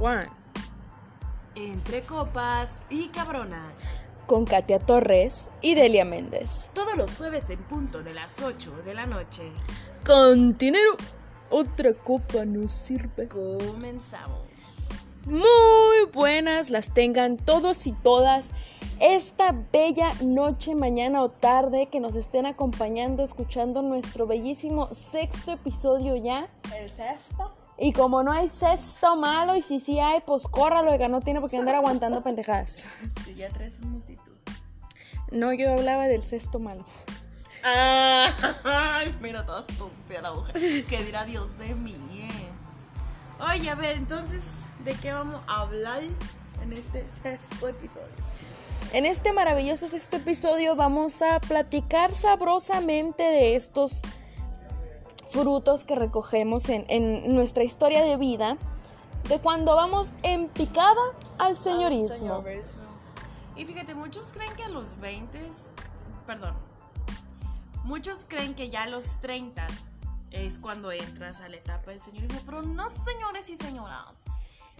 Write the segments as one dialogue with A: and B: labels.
A: One.
B: Entre copas y cabronas.
A: Con Katia Torres y Delia Méndez.
B: Todos los jueves en punto de las 8 de la noche.
A: Continero. Otra copa nos sirve.
B: Comenzamos.
A: Muy buenas las tengan todos y todas esta bella noche, mañana o tarde que nos estén acompañando, escuchando nuestro bellísimo sexto episodio ya.
B: ¿El sexto?
A: Y como no hay sexto malo, y si sí hay, pues córralo, que no tiene por qué andar aguantando pendejadas.
B: Y ya tres multitud.
A: No, yo hablaba del sexto malo.
B: Ah, mira, toda estúpida la mujer. Que dirá Dios de mí. eh. Oye, a ver, entonces, ¿de qué vamos a hablar en este sexto episodio?
A: En este maravilloso sexto episodio vamos a platicar sabrosamente de estos frutos que recogemos en, en nuestra historia de vida, de cuando vamos en picada al señorismo.
B: Señorismo. Y fíjate, muchos creen que a los 20, perdón, muchos creen que ya a los 30 es cuando entras a la etapa del señorismo, pero no, señores y señoras.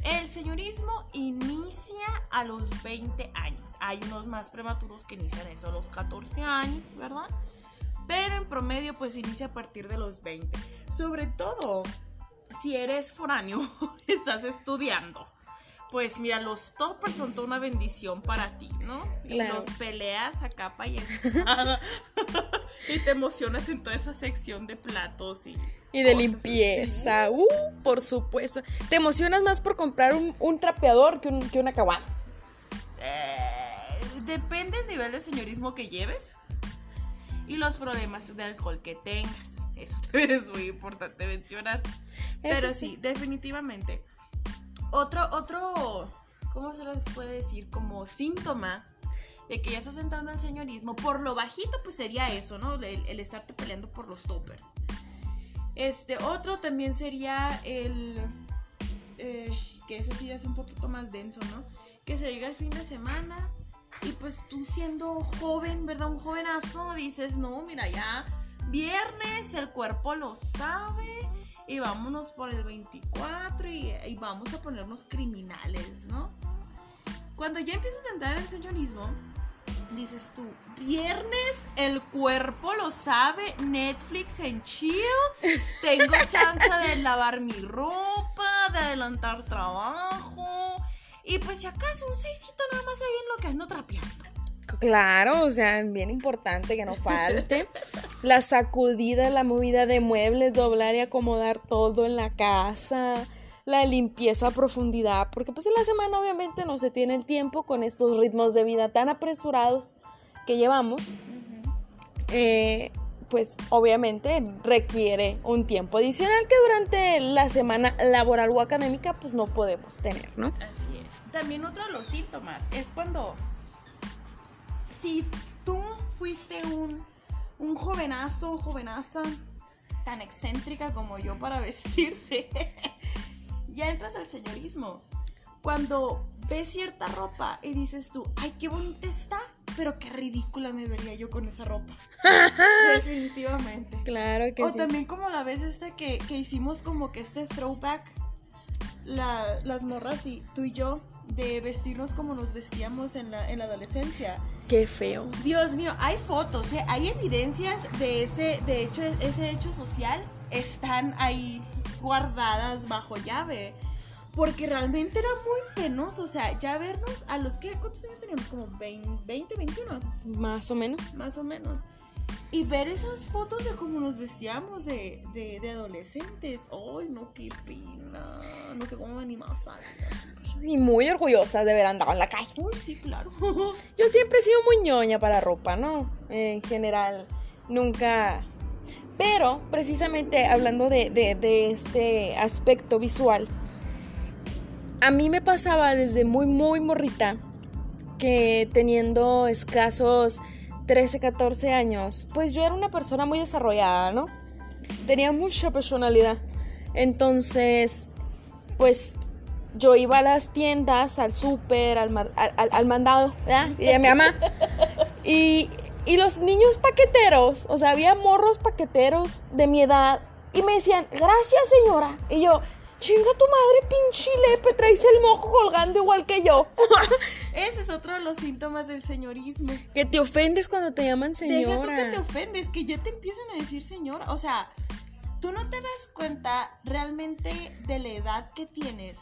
B: El señorismo inicia a los 20 años. Hay unos más prematuros que inician eso a los 14 años, ¿verdad? Pero en promedio pues inicia a partir de los 20. Sobre todo si eres foráneo, estás estudiando. Pues mira, los toppers son toda una bendición para ti, ¿no? Y
A: Claro.
B: los peleas a capa y espada. y te emocionas en toda esa sección de platos y...
A: Y de limpieza, uh, por supuesto. Te emocionas más por comprar un, un trapeador que, un, que una caguama.
B: Eh, depende del nivel de señorismo que lleves y los problemas de alcohol que tengas. Eso también es muy importante mencionar. Pero
A: sí.
B: sí, definitivamente. Otro, otro, ¿cómo se les puede decir? Como síntoma de que ya estás entrando al señorismo, por lo bajito, pues sería eso, ¿no? El, el estarte peleando por los toppers. Este, otro también sería el, eh, que ese sí es un poquito más denso, ¿no? Que se llega el fin de semana y pues tú siendo joven, ¿verdad? Un jovenazo, dices, no, mira, ya viernes, el cuerpo lo sabe y vámonos por el 24 y, vamos a ponernos criminales, ¿no? Cuando ya empiezas a entrar en el señorismo, dices tú, viernes, el cuerpo lo sabe, Netflix en chill, tengo chance de lavar mi ropa, de adelantar trabajo. Y pues si acaso un seisito nada más ahí en lo que ando trapeando.
A: Claro, o sea, bien importante que no falte. La sacudida, la movida de muebles, doblar y acomodar todo en la casa. La limpieza a profundidad, porque pues en la semana obviamente no se tiene el tiempo con estos ritmos de vida tan apresurados que llevamos. Eh, pues obviamente requiere un tiempo adicional que durante la semana laboral o académica pues no podemos tener, ¿no?
B: Así. También otro de los síntomas es cuando si tú fuiste un, un jovenazo, jovenaza tan excéntrica como yo para vestirse, ya entras al señorismo. Cuando ves cierta ropa y dices tú, ay, qué bonita está, pero qué ridícula me vería yo con esa ropa. Definitivamente.
A: Claro que
B: O
A: sí.
B: también como la vez esta que, que hicimos como que este throwback, la- las morras y tú y yo, de vestirnos como nos vestíamos en la, en la adolescencia.
A: Qué feo.
B: Dios mío, hay fotos, ¿eh? hay evidencias de ese, de hecho, ese hecho social, están ahí guardadas bajo llave. Porque realmente era muy penoso, o sea, ya vernos a los que, ¿cuántos años teníamos? Como 20, 20 21
A: Más o menos.
B: más o menos. Y ver esas fotos de cómo nos vestíamos de, de, de adolescentes. ¡Ay, no, qué pena! No sé cómo me animaba a.
A: Y muy orgullosa de haber andado en la calle.
B: Uy, sí, claro.
A: Yo siempre he sido muy ñoña para ropa, ¿no? En general, nunca... Pero, precisamente hablando de, de- de este aspecto visual, a mí me pasaba desde muy, muy morrita que teniendo escasos 13, 14 años, pues yo era una persona muy desarrollada, ¿no? Tenía mucha personalidad. Entonces, pues yo iba a las tiendas, al súper, al, al- al mandado, ¿verdad? Y a mi mamá. Y, y los niños paqueteros, o sea, había morros paqueteros de mi edad y me decían, gracias señora. Y yo, Chinga tu madre, pinche lepe, traes el mojo colgando igual que yo.
B: Ese es otro de los síntomas del señorismo.
A: Que te ofendes cuando te llaman señora.
B: Deja tú que te ofendes, que ya te empiezan a decir señora. O sea, tú no te das cuenta realmente de la edad que tienes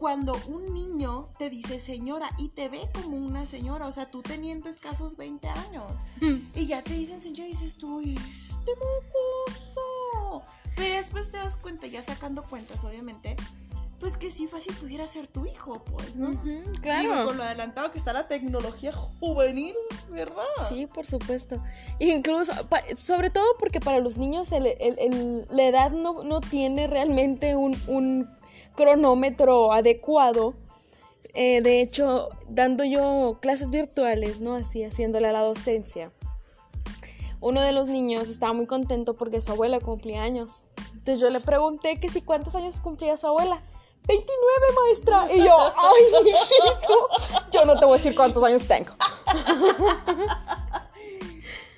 B: cuando un niño te dice señora y te ve como una señora, o sea, tú teniendo escasos 20 años, y ya te dicen señora y dices tú, este mocoso. Pero después te das cuenta, ya sacando cuentas, obviamente, pues que sí fácil pudiera ser tu hijo, pues, ¿no?
A: Claro.
B: Digo, con lo adelantado que está la tecnología juvenil, ¿verdad?
A: Sí, por supuesto. Incluso, sobre todo porque para los niños el- el- el- la edad no, no tiene realmente un, un cronómetro adecuado. Eh, de hecho, dando yo clases virtuales, ¿no? Así, haciéndole a la docencia. Uno de los niños estaba muy contento porque su abuela cumplía años. Entonces yo le pregunté que si cuántos años cumplía su abuela. 29, maestra. Y yo, ay, hijito, yo no te voy a decir cuántos años tengo.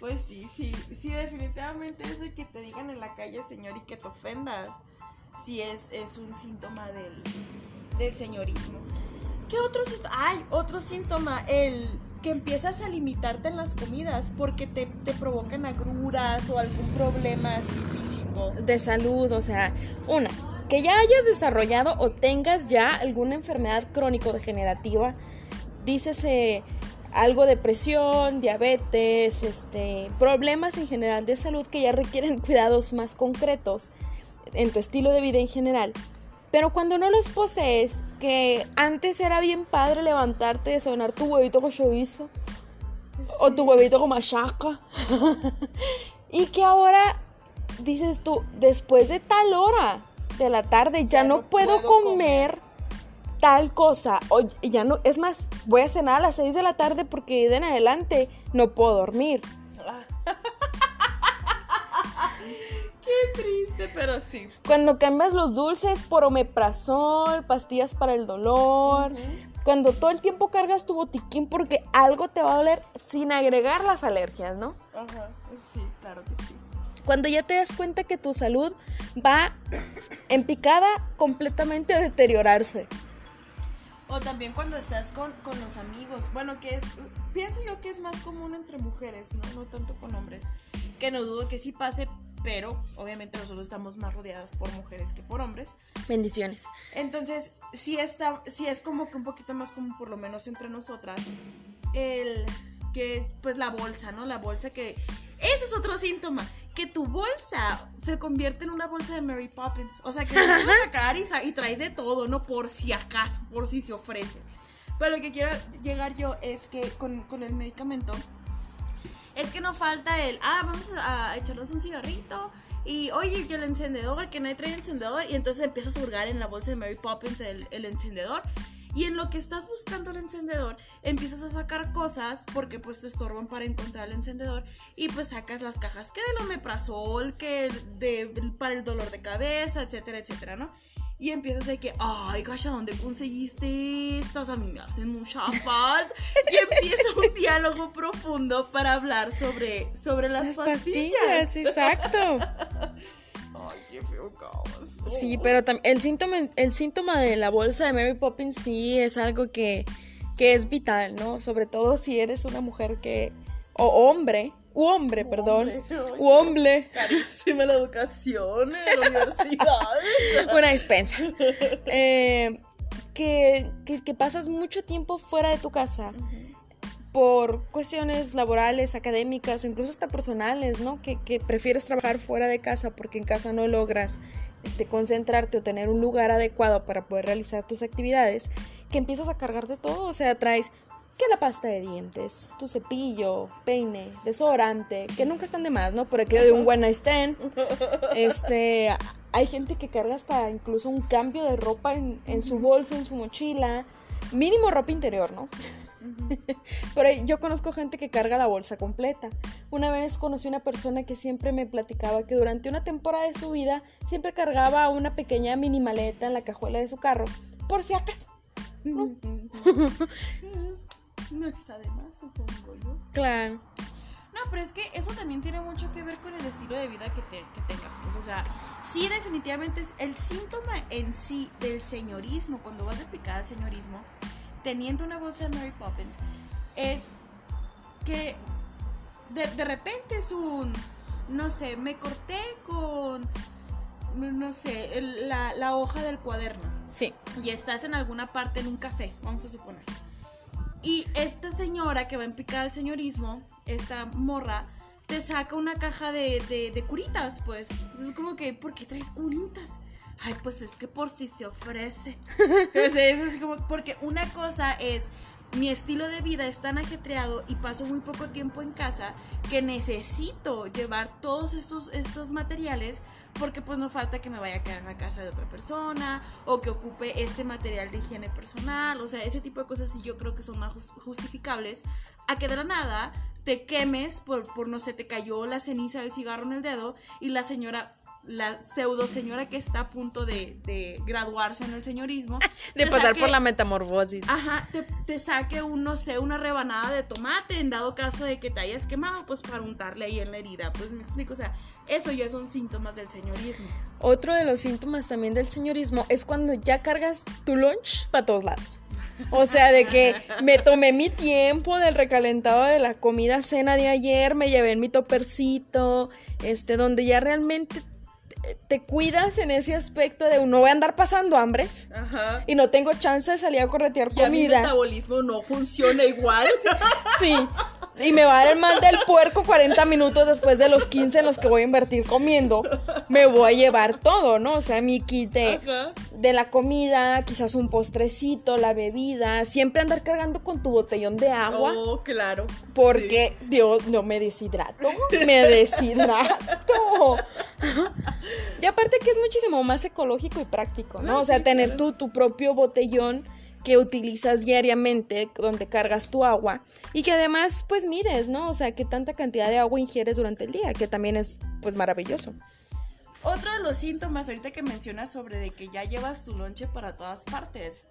B: Pues sí, sí, sí, definitivamente eso que te digan en la calle señor y que te ofendas, sí es, es un síntoma del, del señorismo. ¿Qué otro síntoma? Ay, otro síntoma, el que empiezas a limitarte en las comidas porque te, te provocan agruras o algún problema así físico.
A: de salud, o sea, una, que ya hayas desarrollado o tengas ya alguna enfermedad crónico-degenerativa, dícese algo de presión, diabetes, este, problemas en general de salud que ya requieren cuidados más concretos en tu estilo de vida en general. Pero cuando no los posees, que antes era bien padre levantarte, desayunar tu huevito con chorizo o tu huevito con machaca. y que ahora dices tú, después de tal hora de la tarde ya,
B: Ya
A: no,
B: no
A: puedo,
B: puedo
A: comer, tal cosa. O ya no, es más, voy a cenar a las 6 de la tarde porque de en adelante no puedo dormir.
B: Triste, pero sí.
A: Cuando cambias los dulces por omeprazol, pastillas para el dolor, cuando todo el tiempo cargas tu botiquín porque algo te va a doler sin agregar las alergias, ¿no?
B: Ajá, sí, claro que sí.
A: Cuando ya te das cuenta que tu salud va en picada completamente a deteriorarse.
B: O también cuando estás con, con los amigos. Bueno, que es. Pienso yo que es más común entre mujeres, ¿no? No tanto con hombres. Que no dudo que sí pase, pero obviamente nosotros estamos más rodeadas por mujeres que por hombres.
A: Bendiciones.
B: Entonces, sí, está, sí es como que un poquito más común, por lo menos entre nosotras, el que, pues la bolsa, ¿no? La bolsa que... Ese es otro síntoma, que tu bolsa se convierte en una bolsa de Mary Poppins. O sea, que vas a sacar y, y traes de todo, ¿no? Por si acaso, por si se ofrece. Pero lo que quiero llegar yo es que con, con el medicamento, es que no falta el, ah, vamos a echarnos un cigarrito. Y oye, que el encendedor, que nadie trae encendedor. Y entonces empiezas a hurgar en la bolsa de Mary Poppins el, encendedor. Y en lo que estás buscando el encendedor, empiezas a sacar cosas porque pues te estorban para encontrar el encendedor. Y pues sacas las cajas que del omeprazol, que de, para el dolor de cabeza, etcétera, etcétera, ¿no? Y empiezas de que, ay, Gasha, ¿dónde conseguiste estas? A mí me hacen mucha falta. y empieza un diálogo profundo para hablar sobre, sobre las, pastillas.
A: exacto.
B: Ay, qué feo caos.
A: Sí, pero el síntoma, el síntoma de la bolsa de Mary Poppins sí es algo que, que es vital, ¿no? Sobre todo si eres una mujer que, o hombre, u hombre, perdón,
B: Hombre,
A: u hombre,
B: Carísima la educación en la universidad.
A: una despensa, Eh, que, que, que pasas mucho tiempo fuera de tu casa por cuestiones laborales, académicas o incluso hasta personales, ¿no? Que, que prefieres trabajar fuera de casa porque en casa no logras este, concentrarte o tener un lugar adecuado para poder realizar tus actividades, que empiezas a cargar de todo, o sea, traes que la pasta de dientes, tu cepillo, peine, desodorante, que nunca están de más, ¿no? Por aquello de un one night stand. Este, hay gente que carga hasta incluso un cambio de ropa en, en su bolsa, en su mochila, mínimo ropa interior, ¿no? Pero yo conozco gente que carga la bolsa completa. Una vez conocí una persona que siempre me platicaba que durante una temporada de su vida siempre cargaba una pequeña mini maleta en la cajuela de su carro, por si acaso.
B: No está de más, supongo yo.
A: Claro.
B: No, pero es que eso también tiene mucho que ver con el estilo de vida que, te, que tengas. Pues, o sea, sí, definitivamente es el síntoma en sí del señorismo, cuando vas de picada al señorismo, teniendo una bolsa de Mary Poppins, es que de, de repente es un, no sé, me corté con, no sé, el- la, la hoja del cuaderno
A: Sí.
B: y estás en alguna parte en un café, vamos a suponer. Y esta señora que va en picada al señorismo, esta morra, te saca una caja de, de, de curitas, pues. Entonces es como que, ¿por qué traes curitas? Ay, pues es que por si se ofrece. Sea, es así como, porque una cosa es, mi estilo de vida es tan ajetreado y paso muy poco tiempo en casa que necesito llevar todos estos, estos materiales porque pues no falta que me vaya a quedar en la casa de otra persona o que ocupe este material de higiene personal, o sea, ese tipo de cosas sí yo creo que son más jus- justificables a que de la nada te quemes por, por no sé, te cayó la ceniza del cigarro en el dedo y la señora, la pseudo señora que está a punto de, de graduarse en el señorismo,
A: De pasar
B: saque-
A: por la metamorfosis.
B: Ajá, te, te saque un, no sé, una rebanada de tomate en dado caso de que te hayas quemado, pues para untarle ahí en la herida. Pues me explico, o sea, eso ya son síntomas del señorismo.
A: Otro de los síntomas también del señorismo es cuando ya cargas tu lunch para todos lados. O sea, de que me tomé mi tiempo del recalentado de la comida cena de ayer, me llevé en mi topercito, este, donde ya realmente te, cuidas en ese aspecto de no voy a andar pasando hambres
B: Ajá.
A: y no tengo chance de salir a corretear
B: Ya mi
A: comida.
B: metabolismo no funciona igual.
A: Sí. Y me va a dar el mal del puerco 40 minutos después de los 15 en los que voy a invertir comiendo. Me voy a llevar todo, ¿no? O sea, mi kit de la comida, quizás un postrecito, la bebida. Siempre andar cargando con tu botellón de agua.
B: Oh, claro.
A: Porque, Dios, no me deshidrato. Me deshidrato. Y aparte que es muchísimo más ecológico y práctico, ¿no?
B: Ah,
A: O sea,
B: sí,
A: tener
B: claro.
A: tu, tu propio botellón que utilizas diariamente, donde cargas tu agua y que además pues mides, ¿no? O sea, qué tanta cantidad de agua ingieres durante el día, que también es pues maravilloso.
B: Otro de los síntomas ahorita que mencionas sobre de que ya llevas tu lonche para todas partes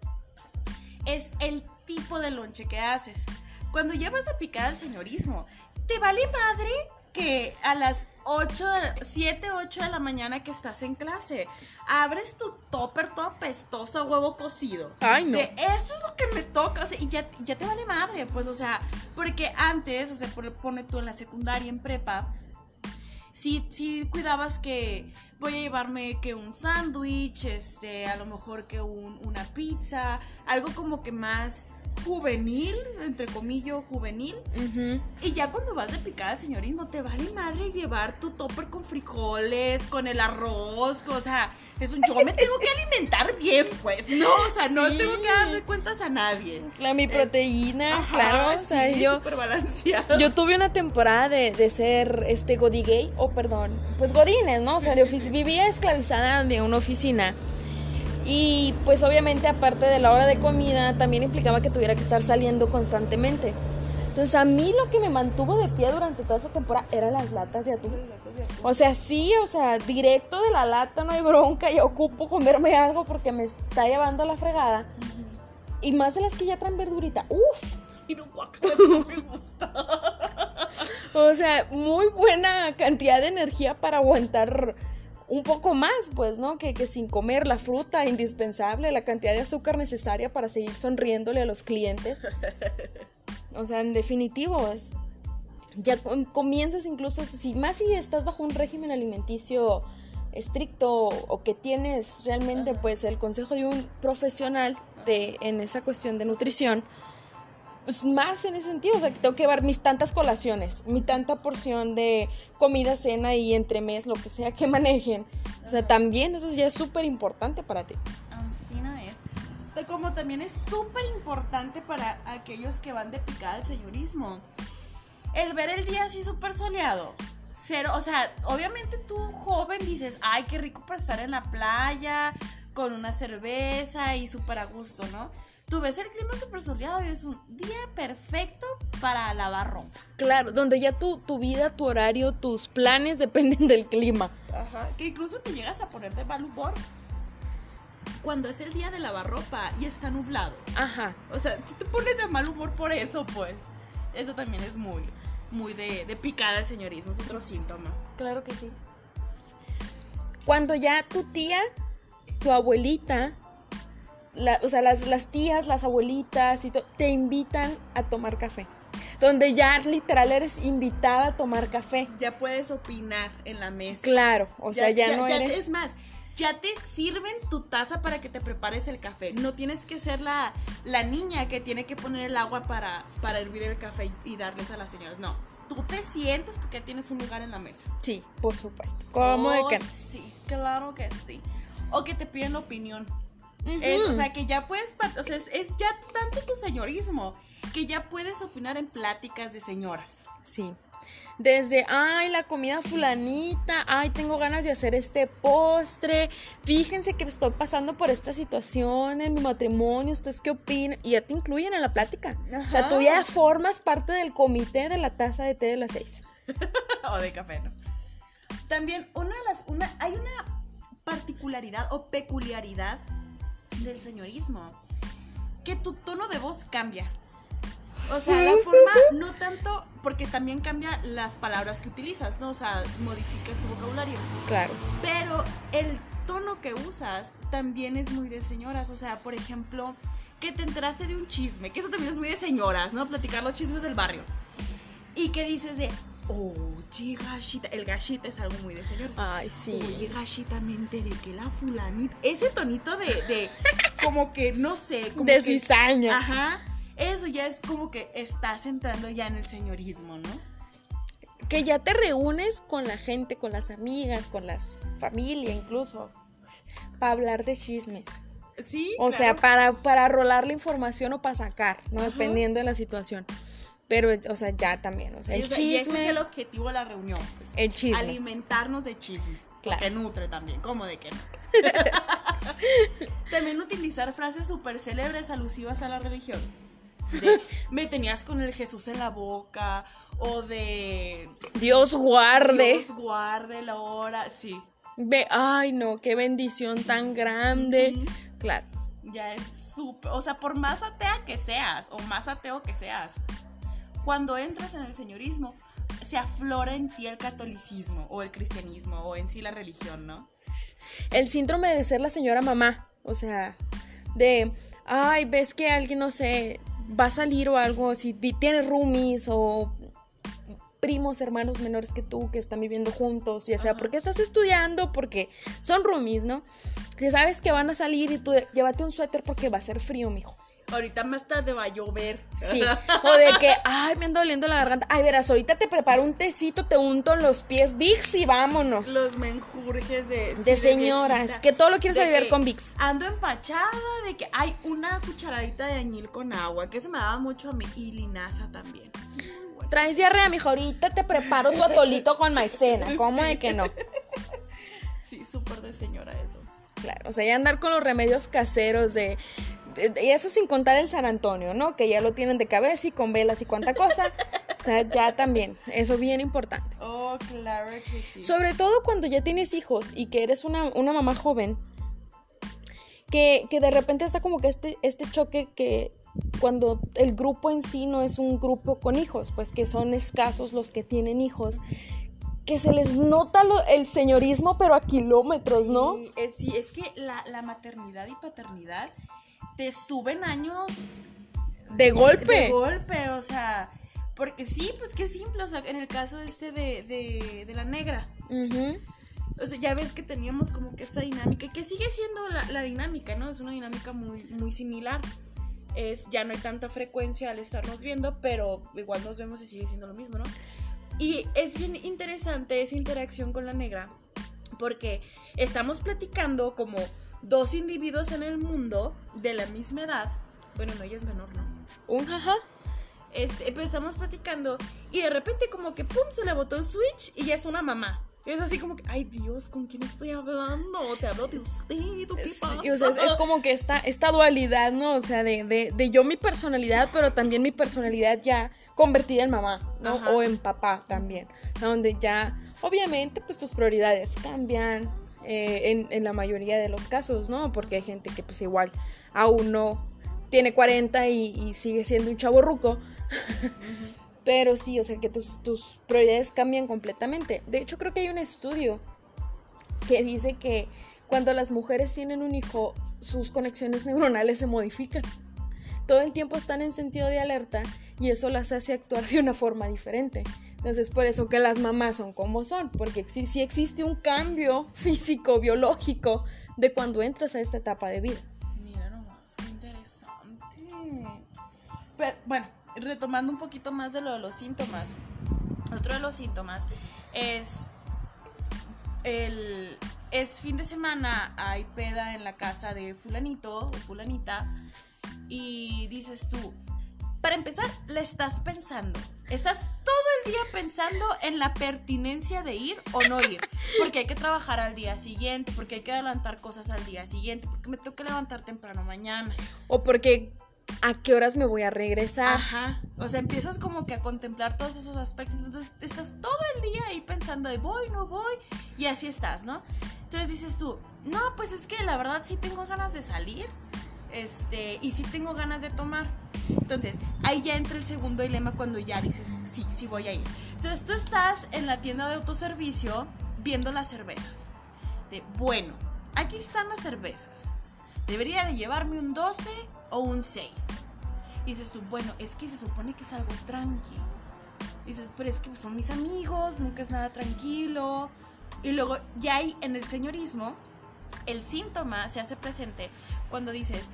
B: es el tipo de lonche que haces. Cuando ya vas a picar al señorismo, te vale madre que a las 8, de la- 7, 8 de la mañana que estás en clase, abres tu topper todo apestoso a huevo cocido.
A: Ay, no.
B: De esto es lo que me toca, o sea, y ya, ya te vale madre, pues, o sea, porque antes, o sea, pone tú en la secundaria, en prepa, sí, sí cuidabas que voy a llevarme que un sándwich, este, a lo mejor que un- una pizza, algo como que más juvenil, entre comillas, juvenil. Y ya cuando vas de picada, señorismo, te vale madre llevar tu topper con frijoles, con el arroz, o sea, es un, yo me tengo que alimentar bien, pues, no, o sea, no
A: Sí.
B: tengo que darle cuentas a nadie.
A: La mi
B: Es-
A: proteína,
B: Ajá,
A: claro. O sea,
B: sí,
A: yo,
B: súper balanceado.
A: Yo tuve una temporada de, de ser este godi gay, o perdón, pues godines, ¿no? O sea, de vivía esclavizada de una oficina. Y pues obviamente aparte de la hora de comida, también implicaba que tuviera que estar saliendo constantemente. Entonces a mí lo que me mantuvo de pie durante toda esa temporada eran las latas de atún. O sea, sí, o sea, directo de la lata no hay bronca, yo ocupo comerme algo porque me está llevando a la fregada. Y más de las que ya traen verdurita. Uf,
B: Y no, me gusta.
A: O sea, muy buena cantidad de energía para aguantar un poco más, pues, ¿no? Que, que sin comer la fruta indispensable, la cantidad de azúcar necesaria para seguir sonriéndole a los clientes. O sea, en definitivo, es, ya com- comienzas incluso, si más si estás bajo un régimen alimenticio estricto o que tienes realmente pues el consejo de un profesional de, en esa cuestión de nutrición, pues más en ese sentido, o sea, que tengo que llevar mis tantas colaciones, mi tanta porción de comida, cena y entremés, lo que sea que manejen. O sea, también eso ya es súper importante para ti.
B: Ancina es. De Como también es súper importante para aquellos que van de picada al señorismo. El ver el día así súper soleado. Cero, o sea, obviamente tú joven dices, ay, qué rico para estar en la playa, con una cerveza y súper a gusto, ¿no? Tú ves el clima súper soleado y es un día perfecto para lavar ropa.
A: Claro, donde ya tu, tu vida, tu horario, tus planes dependen del clima.
B: Ajá. Que incluso te llegas a poner de mal humor. Cuando es el día de lavar ropa y está nublado.
A: Ajá.
B: O sea, si te pones de mal humor por eso, pues. Eso también es muy. muy de, de picada el señorismo, es otro síntoma.
A: Claro que sí. Cuando ya tu tía, tu abuelita, la- o sea, las, las tías, las abuelitas y te invitan a tomar café. Donde ya literal eres invitada a tomar café.
B: Ya puedes opinar en la mesa.
A: Claro, o sea, ya, no eres...
B: Es más, ya te sirven tu taza para que te prepares el café. No tienes que ser la, la niña que tiene que poner el agua para, para hervir el café y, y darles a las señoras. No, tú te sientas porque ya tienes un lugar en la mesa.
A: Sí, por supuesto. ¿Cómo de
B: Oh,
A: que no?
B: Sí, claro que sí. O que te piden la opinión. Es, o sea, que ya puedes, o sea, es, es ya tanto tu señorismo que ya puedes opinar en pláticas de señoras.
A: Sí. Desde, ay, la comida fulanita, ay, tengo ganas de hacer este postre, fíjense que estoy pasando por esta situación en mi matrimonio, ¿ustedes qué opinan? Y ya te incluyen en la plática. O sea, tú ya formas parte del comité de la taza de té de las seis.
B: o de café, ¿no? También una de las, una, hay una particularidad o peculiaridad del señorismo, que tu tono de voz cambia. O sea, la forma, no tanto, porque también cambia las palabras que utilizas, ¿no? O sea, modificas tu vocabulario.
A: Claro.
B: Pero el tono que usas también es muy de señoras. O sea, por ejemplo, que te enteraste de un chisme, que eso también es muy de señoras, ¿no? Platicar los chismes del barrio. Y que dices de, oye, gachita. El gachita es algo muy de señoras.
A: Ay, sí.
B: Oye, gachita, me enteré que la fulanita. Ese tonito de, de como que, no sé, como
A: De
B: que-
A: cizaña.
B: Ajá. Eso ya es como que estás entrando ya en el señorismo, ¿no?
A: Que ya te reúnes con la gente, con las amigas, con las familia incluso, para hablar de chismes.
B: Sí.
A: O sea, para, para rolar la información o para sacar, ¿no?
B: Ajá.
A: Dependiendo de la situación. Pero, o sea, ya también, o sea, el
B: Y, o sea, y ese
A: chisme.
B: es el objetivo de la reunión. pues,
A: El chisme.
B: Alimentarnos de chisme.
A: Claro.
B: Que nutre también, ¿cómo de que no? también utilizar frases súper célebres alusivas a la religión. De, me tenías con el Jesús en la boca, o de
A: Dios guarde.
B: Dios guarde la hora, sí.
A: Ve, ay, no, qué bendición tan grande. Claro.
B: Ya es súper, o sea, por más atea que seas, o más ateo que seas, cuando entras en el señorismo, se aflora en ti el catolicismo, o el cristianismo, o en sí la religión, ¿no?
A: El síndrome de ser la señora mamá. O sea, de, ay, ves que alguien, no sé, va a salir o algo, si tienes roomies o primos, hermanos menores que tú que están viviendo juntos, ya sea
B: Ajá.
A: porque estás estudiando, porque son roomies, ¿no? Que sabes que van a salir y tú llévate un suéter porque va a ser frío, mijo.
B: Ahorita más tarde va a llover.
A: Sí. O de que, ay, me anda doliendo la garganta. Ay, verás, ahorita te preparo un tecito, te unto en los pies, Vicks y vámonos.
B: Los menjurjes de...
A: De señoras, que todo lo quieres aliviar
B: que
A: con Vicks.
B: Ando empachada de que hay una cucharadita de añil con agua, que eso me daba mucho a mí, y linaza también. Bueno.
A: Traes diarrea, mijo, ahorita te preparo tu atolito con maicena. ¿Cómo de que no?
B: Sí, súper de señora eso.
A: Claro, o sea, ya andar con los remedios caseros de- Y eso sin contar el San Antonio, ¿no? Que ya lo tienen de cabeza y con velas y cuánta cosa. O sea, ya también. Eso bien importante.
B: Oh, claro que sí.
A: Sobre todo cuando ya tienes hijos y que eres una, una mamá joven, que, que de repente está como que este, este choque que cuando el grupo en sí no es un grupo con hijos, pues que son escasos los que tienen hijos, que se les nota lo- el señorismo pero a kilómetros, ¿no?
B: Sí, es, sí, es que la, la maternidad y paternidad te suben años
A: De golpe.
B: de golpe, o sea, porque sí, pues qué simple, o sea, en el caso este de, de, de la negra,
A: Ujú.
B: o sea, ya ves que teníamos como que esta dinámica, que sigue siendo la, la dinámica, ¿no? Es una dinámica muy, muy similar. Es, ya no hay tanta frecuencia al estarnos viendo, pero igual nos vemos y sigue siendo lo mismo, ¿no? Y es bien interesante esa interacción con la negra, porque estamos platicando como dos individuos en el mundo de la misma edad. Bueno, no, ella es menor, ¿no?
A: Un jaja.
B: Este, pues estamos platicando y de repente como que pum, se le botó el switch y ya es una mamá. Es así como que, ay Dios, ¿con quién estoy hablando? ¿Te hablo de usted? ¿O qué
A: Sí,
B: pasa?
A: o sea, es, es como que esta, esta dualidad, ¿no? O sea, de, de, de yo mi personalidad, pero también mi personalidad ya convertida en mamá, ¿no?
B: Ajá.
A: O en papá también, donde ya, obviamente, pues tus prioridades cambian eh, en, la mayoría de los casos, ¿no? Porque hay gente que pues igual aún no tiene 40 y, y sigue siendo un chavo ruco. Pero sí, o sea, que tus, tus prioridades cambian completamente. De hecho, creo que hay un estudio que dice que cuando las mujeres tienen un hijo, sus conexiones neuronales se modifican. Todo el tiempo están en sentido de alerta y eso las hace actuar de una forma diferente. Entonces, por eso que las mamás son como son, porque sí, sí existe un cambio físico, biológico, de cuando entras a esta etapa de vida.
B: Mira nomás, qué interesante. Bueno, retomando un poquito más de lo de los síntomas. Otro de los síntomas es el es fin de semana, hay peda en la casa de fulanito o fulanita y dices tú, para empezar, le estás pensando. Estás todo el día pensando en la pertinencia de ir o no ir. Porque hay que trabajar al día siguiente, porque hay que adelantar cosas al día siguiente, porque me tengo que levantar temprano mañana.
A: O porque a qué horas me voy a regresar.
B: Ajá. O sea, empiezas como que a contemplar todos esos aspectos. Entonces estás todo el día ahí pensando de voy, no voy. Y así estás, ¿no? Entonces dices tú, no, pues es que la verdad sí tengo ganas de salir. Este, y sí tengo ganas de tomar. Entonces, ahí ya entra el segundo dilema cuando ya dices, sí, sí voy a ir. Entonces, tú estás en la tienda de autoservicio viendo las cervezas. De, bueno, aquí están las cervezas. Debería de llevarme un 12 o un 6. Y dices tú, bueno, es que se supone que es algo tranquilo. dices, pero es que son mis amigos, nunca es nada tranquilo. Y luego ya hay en el señorismo, el síntoma se hace presente cuando dices,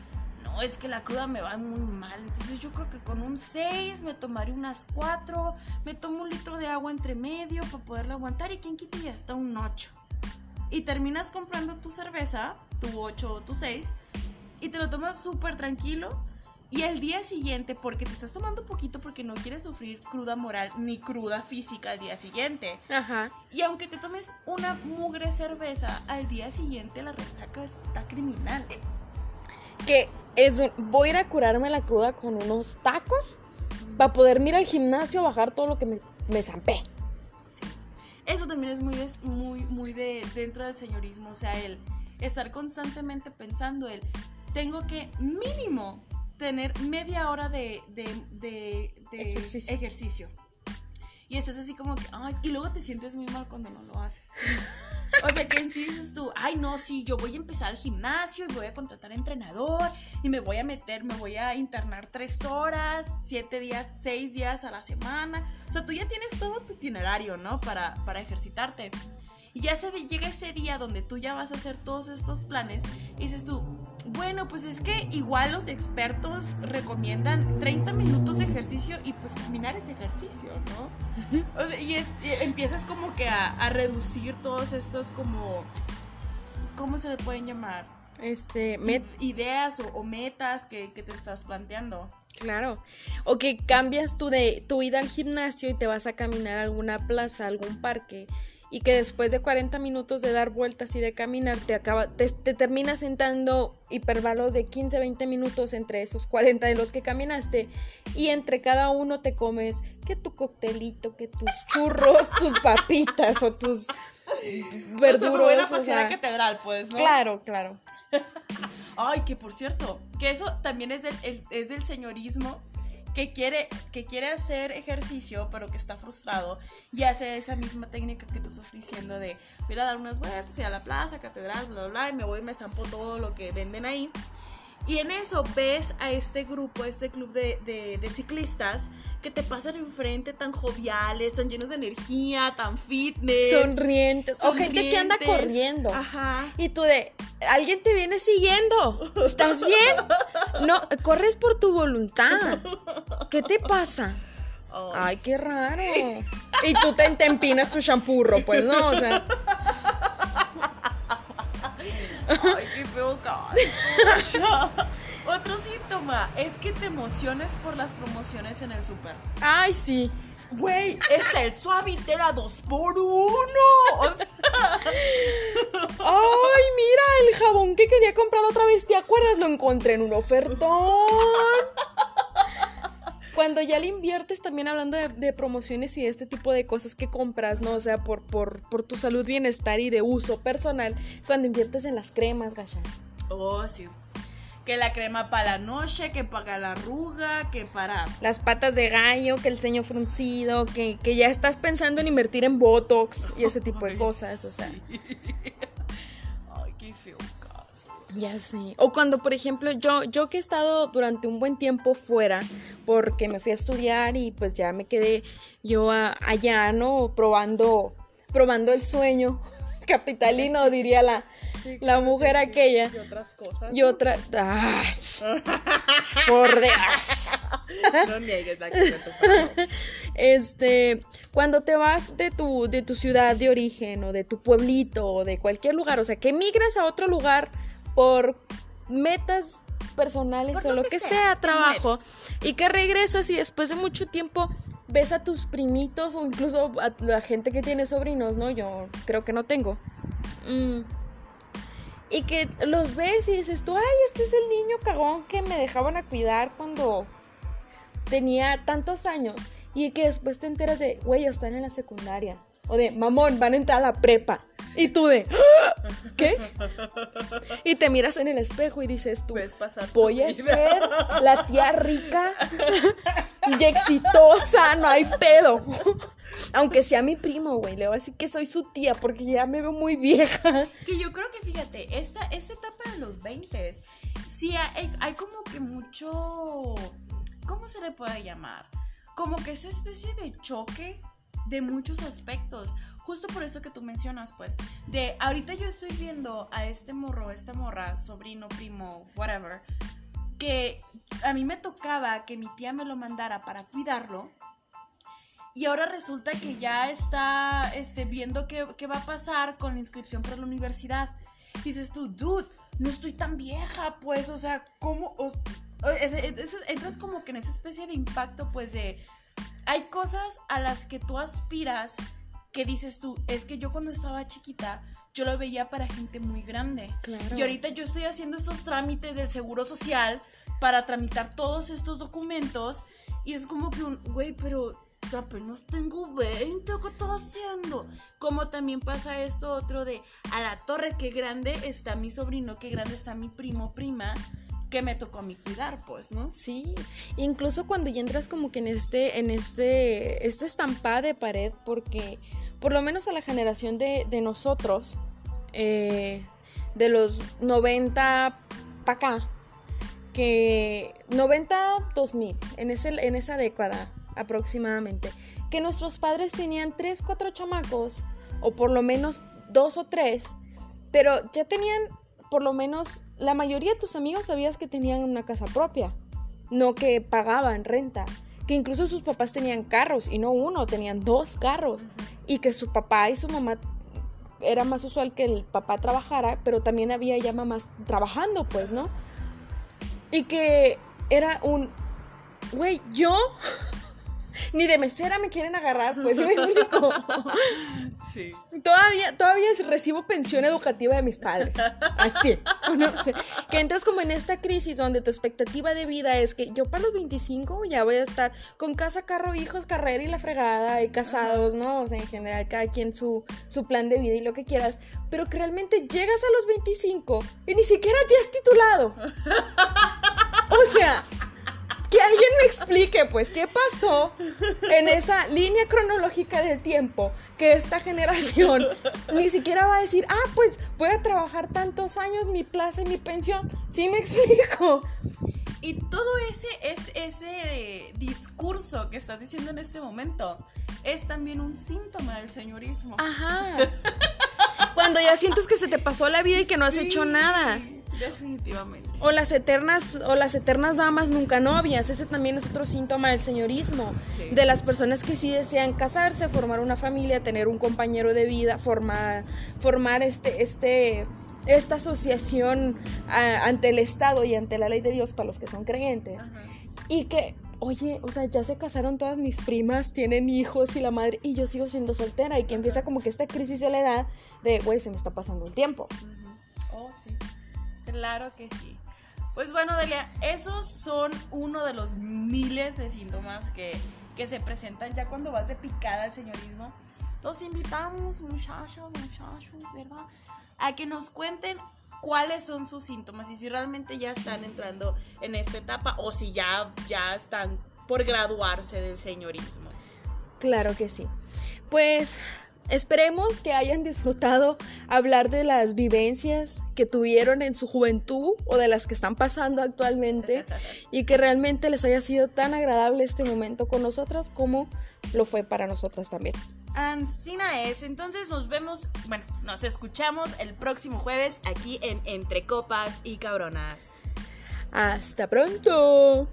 B: no, es que la cruda me va muy mal. Entonces yo creo que con un 6 me tomaré unas 4, me tomo un litro de agua entre medio para poderla aguantar y quien quita ya está un 8. Y terminas comprando tu cerveza, tu 8 o tu 6, y te lo tomas súper tranquilo. Y el día siguiente, porque te estás tomando poquito porque no quieres sufrir cruda moral ni cruda física al día siguiente.
A: Ajá.
B: Y aunque te tomes una mugre cerveza, al día siguiente la resaca está criminal.
A: Que es un, voy a ir a curarme la cruda con unos tacos para poder ir al gimnasio, bajar todo lo que me, me zampé.
B: Eso también es muy, es muy, muy de dentro del señorismo. O sea, el estar constantemente pensando, el tengo que mínimo tener media hora de, de, de, de
A: Ejercicio.
B: ejercicio. Y estás así como que, ay, y luego te sientes muy mal cuando no lo haces. O sea, que en sí dices tú, ay, no, sí, yo voy a empezar el gimnasio y voy a contratar entrenador y me voy a meter, me voy a internar tres horas, siete días, seis días a la semana. O sea, tú ya tienes todo tu itinerario, ¿no? Para, para ejercitarte. Y ya se llega ese día donde tú ya vas a hacer todos estos planes y dices tú, bueno, pues es que igual los expertos recomiendan 30 minutos de ejercicio y pues caminar es ejercicio, ¿no? O sea, y, es- y empiezas como que a, a reducir todos estos como, ¿cómo se le pueden llamar?
A: Este, met-
B: Ideas o, o metas que, que te estás planteando.
A: Claro. O que cambias tu, de, tu ida al gimnasio y te vas a caminar a alguna plaza, a algún parque. Y que después de 40 minutos de dar vueltas y de caminar, te, acaba, te, te terminas sentando hipervalos de 15, 20 minutos entre esos 40 de los que caminaste. Y entre cada uno te comes que tu coctelito, que tus churros, tus papitas o tus verduros. o sea,
B: catedral, pues,
A: claro, claro.
B: Ay, que por cierto, que eso también es del, el- es del señorismo que quiere, que quiere hacer ejercicio, pero que está frustrado y hace esa misma técnica que tú estás diciendo de voy a dar unas vueltas y a la plaza, catedral, bla, bla, y me voy y me zampo todo lo que venden ahí. Y en eso ves a este grupo, este club de ciclistas que te pasan enfrente tan joviales, tan llenos de energía, tan fitness.
A: Sonrientes. O gente que anda corriendo.
B: Ajá.
A: Y tú de, alguien te viene siguiendo. ¿Estás bien? No, corres por tu voluntad. ¿Qué te pasa?
B: Ay,
A: Ay, qué raro. Y tú te, te empinas tu champurro, pues no, o sea.
B: Ay, qué feo caballo. Otro síntoma es que te emociones por las promociones en el súper.
A: Ay, sí.
B: Güey, está el Suavitel 2 por 1
A: Ay, mira, el jabón que quería comprar otra vez, ¿te acuerdas? Lo encontré en un ofertón. Cuando ya le inviertes, también hablando de, de promociones y de este tipo de cosas que compras, ¿no? O sea, por, por, por tu salud, bienestar y de uso personal, cuando inviertes en las cremas, gacha.
B: Oh, sí. Que la crema para la noche, que para la arruga, que para...
A: Las patas de gallo, que el ceño fruncido, que, que ya estás pensando en invertir en Botox y ese tipo de cosas, o sea.
B: Ay, qué feo caso.
A: Ya sé. O cuando, por ejemplo, yo, yo que he estado durante un buen tiempo fuera, porque me fui a estudiar y pues ya me quedé yo a- allá, ¿no? Probando, probando el sueño capitalino, diría la, la mujer aquella.
B: Y otras cosas.
A: Y otra. ¡Ay! por Dios.
B: No niegues la.
A: Este, cuando te vas de tu, de tu ciudad de origen o de tu pueblito o de cualquier lugar, o sea, que migras a otro lugar por metas personales
B: Por
A: o
B: lo que
A: que
B: sea,
A: sea, trabajo, y que regresas y después de mucho tiempo ves a tus primitos o incluso a la gente que tiene sobrinos, ¿no? Yo creo que no tengo. Mm. Y que los ves y dices tú, ay, este es el niño cagón que me dejaban a cuidar cuando tenía tantos años. Y que después te enteras de, güey, están en la secundaria. O de, mamón, van a entrar a la prepa. Y tú de, "¿Ah? ¿qué? Y te miras en el espejo y dices tú, voy a
B: vida.
A: ser la tía rica y exitosa, no hay pedo. Aunque sea mi primo, güey, le voy a decir que soy su tía porque ya me veo muy vieja.
B: Que yo creo que, fíjate, esta, esta etapa de los 20 sí hay, hay como que mucho. ¿Cómo se le puede llamar? Como que esa especie de choque de muchos aspectos. Justo por eso que tú mencionas, pues, de ahorita yo estoy viendo a este morro, esta morra, sobrino, primo, whatever, que a mí me tocaba que mi tía me lo mandara para cuidarlo. Y ahora resulta que ya está este, viendo qué, qué va a pasar con la inscripción para la universidad. Dices tú, dude, no estoy tan vieja, pues, o sea, ¿cómo? Entras como que en esa especie de impacto, pues, de... Hay cosas a las que tú aspiras que dices tú, es que yo cuando estaba chiquita, yo lo veía para gente muy grande.
A: Claro.
B: Y ahorita yo estoy haciendo estos trámites del seguro social para tramitar todos estos documentos. Y es como que un, güey, pero apenas tengo 20, ¿qué estás haciendo? Como también pasa esto otro de, a la torre, qué grande está mi sobrino, qué grande está mi primo, prima, que me tocó a cuidar, pues, ¿no?
A: Sí, incluso cuando ya entras como que en este, en este, esta estampada de pared, porque por lo menos a la generación de, de nosotros, eh, de los 90 para acá, que 90 2000, en, ese, en esa década aproximadamente, que nuestros padres tenían 3, 4 chamacos, o por lo menos dos o tres, pero ya tenían por lo menos la mayoría de tus amigos sabías que tenían una casa propia, no que pagaban renta, que incluso sus papás tenían carros y no uno, tenían dos carros y que su papá y su mamá era más usual que el papá trabajara, pero también había ya mamás trabajando, pues, ¿no? Y que era un, güey, yo ni de mesera me quieren agarrar, pues, ¿sí me explico?
B: Sí.
A: Todavía, todavía recibo pensión educativa de mis padres. Así. ¿no? O sea, que entras como en esta crisis donde tu expectativa de vida es que yo para los 25 ya voy a estar con casa, carro, hijos, carrera y la fregada y casados, ¿no? O sea, en general, cada quien su, su plan de vida y lo que quieras. Pero que realmente llegas a los 25 y ni siquiera te has titulado. O sea, que alguien me explique, pues, qué pasó en esa línea cronológica del tiempo que esta generación ni siquiera va a decir, ah, pues voy a trabajar tantos años, mi plaza y mi pensión. ¿Sí me explico?
B: Y todo ese, es, ese discurso que estás diciendo en este momento es también un síntoma del señorismo.
A: Ajá. Cuando ya sientes que se te pasó la vida y que no has
B: Sí,
A: hecho nada.
B: Definitivamente.
A: O las eternas, o las eternas damas nunca novias, ese también es otro síntoma del señorismo.
B: Sí.
A: De las personas que sí desean casarse, formar una familia, tener un compañero de vida, formar, formar este, este, esta asociación ante el Estado y ante la ley de Dios para los que son creyentes.
B: Ajá.
A: Y que, oye, o sea, ya se casaron todas mis primas, tienen hijos y la madre, y yo sigo siendo soltera, y que empieza como que esta crisis de la edad de, güey, se me está pasando el tiempo.
B: Oh, sí. Claro que sí. Pues bueno, Delia, esos son uno de los miles de síntomas que, que se presentan ya cuando vas de picada al señorismo. Los invitamos, muchachos, muchachos, ¿verdad? A que nos cuenten cuáles son sus síntomas y si realmente ya están entrando en esta etapa o si ya, ya están por graduarse del señorismo.
A: Claro que sí. Pues esperemos que hayan disfrutado hablar de las vivencias que tuvieron en su juventud o de las que están pasando actualmente y que realmente les haya sido tan agradable este momento con nosotras como lo fue para nosotras también.
B: Ancina es, entonces nos vemos, bueno, nos escuchamos el próximo jueves aquí en Entre Copas y Cabronas.
A: Hasta pronto.